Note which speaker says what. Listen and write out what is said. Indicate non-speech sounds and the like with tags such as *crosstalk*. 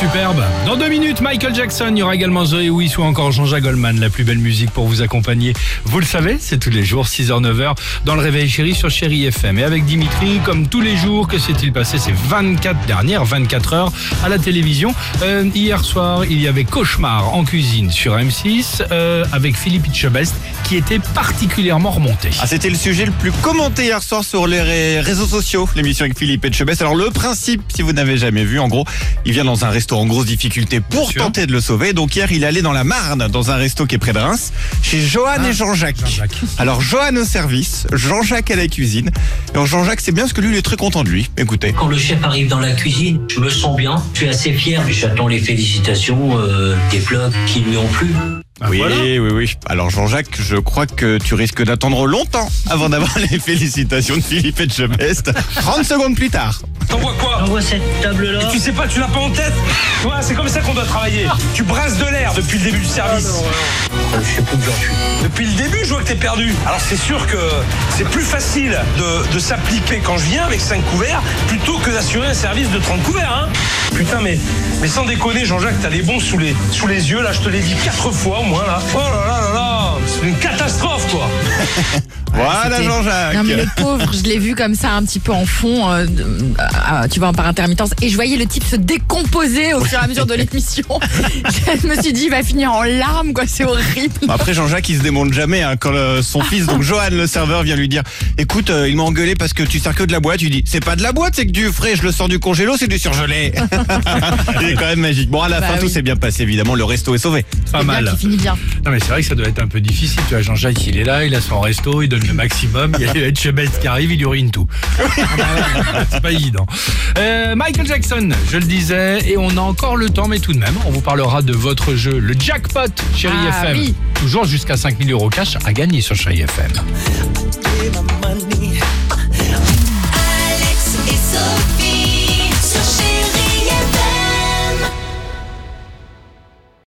Speaker 1: superbe. Dans deux minutes, Michael Jackson, il y aura également Zoé Wiss ou encore Jean-Jacques Goldman, la plus belle musique pour vous accompagner. Vous le savez, c'est tous les jours, 6h, 9h, dans le Réveil Chéri sur Chéri FM. Et avec Dimitri, comme tous les jours, que s'est-il passé ces 24 dernières 24 heures à la télévision? Euh, Hier soir, il y avait Cauchemar en cuisine sur M6 euh, avec Philippe Etchebest qui était particulièrement remonté.
Speaker 2: Ah, c'était le sujet le plus commenté hier soir sur les ré- réseaux sociaux, l'émission avec Philippe Etchebest. Alors le principe, si vous n'avez jamais vu, en gros, il vient dans un resto en grosse difficulté pour tenter de le sauver. Donc hier, il allé dans la Marne, dans un resto qui est près de Reims, chez Johan et Jean-Jacques.
Speaker 1: Ah, Jean-Jacques.
Speaker 2: Alors Johan au service, Jean-Jacques à la cuisine. Et alors Jean-Jacques, c'est bien parce que lui, il est très content de lui. Écoutez.
Speaker 3: Quand le chef arrive dans la cuisine, je me sens bien, je suis assez fier. J'attends les félicitations euh, des plats qui lui ont plu.
Speaker 1: Ah,
Speaker 2: oui,
Speaker 1: voilà.
Speaker 2: oui, oui. Alors Jean-Jacques, je crois que tu risques d'attendre longtemps avant d'avoir *laughs* les félicitations de Philippe Etchebest. 30 secondes plus tard.
Speaker 4: T'envoies quoi
Speaker 3: J'envoie cette table-là.
Speaker 4: Tu sais pas, tu l'as pas en tête Ouais, c'est comme ça qu'on doit travailler. Tu brasses de l'air depuis le début du service.
Speaker 3: Euh, Je sais plus suis.
Speaker 4: Depuis le début, je vois que t'es perdu. Alors c'est sûr que c'est plus facile de, de s'appliquer quand je viens avec 5 couverts plutôt que d'assurer un service de 30 couverts. Hein Putain, mais, mais sans déconner, Jean-Jacques, t'as les bons sous les, sous les yeux. Là, je te l'ai dit quatre fois au moins. là. Oh là là là là C'est une catastrophe, quoi *laughs*
Speaker 2: Voilà Jean-Jacques.
Speaker 5: Non mais le pauvre, je l'ai vu comme ça un petit peu en fond, euh, de- euh, tu vois, par intermittence, et je voyais le type se décomposer au fur et à mesure de l'émission. *laughs* je me suis dit, il va finir en larmes, quoi, c'est horrible.
Speaker 2: Après Jean-Jacques il se démonte jamais hein, quand euh, son fils donc Johan le serveur vient lui dire écoute euh, il m'a engueulé parce que tu sers que de la boîte tu dis c'est pas de la boîte c'est que du frais je le sors du congélo c'est du surgelé *laughs* il est quand même magique bon à la
Speaker 5: Bah
Speaker 2: fin
Speaker 5: oui.
Speaker 2: tout s'est bien passé évidemment le resto est sauvé
Speaker 1: Pas
Speaker 5: C'est bien
Speaker 1: mal.
Speaker 5: qu'il finit bien.
Speaker 1: Non mais c'est vrai que ça doit être un peu difficile. Tu vois, Jean-Jacques, il est là, il a son resto, il donne le maximum. Il y a Etchebest qui arrive, il urine tout. *laughs* Ah bah c'est pas évident. Euh, Michael Jackson, je le disais, et on a encore le temps, mais tout de même, on vous parlera de votre jeu, le jackpot, chérie
Speaker 5: Ah
Speaker 1: FM.
Speaker 5: oui.
Speaker 1: Toujours jusqu'à 5000 euros cash à gagner sur chérie FM.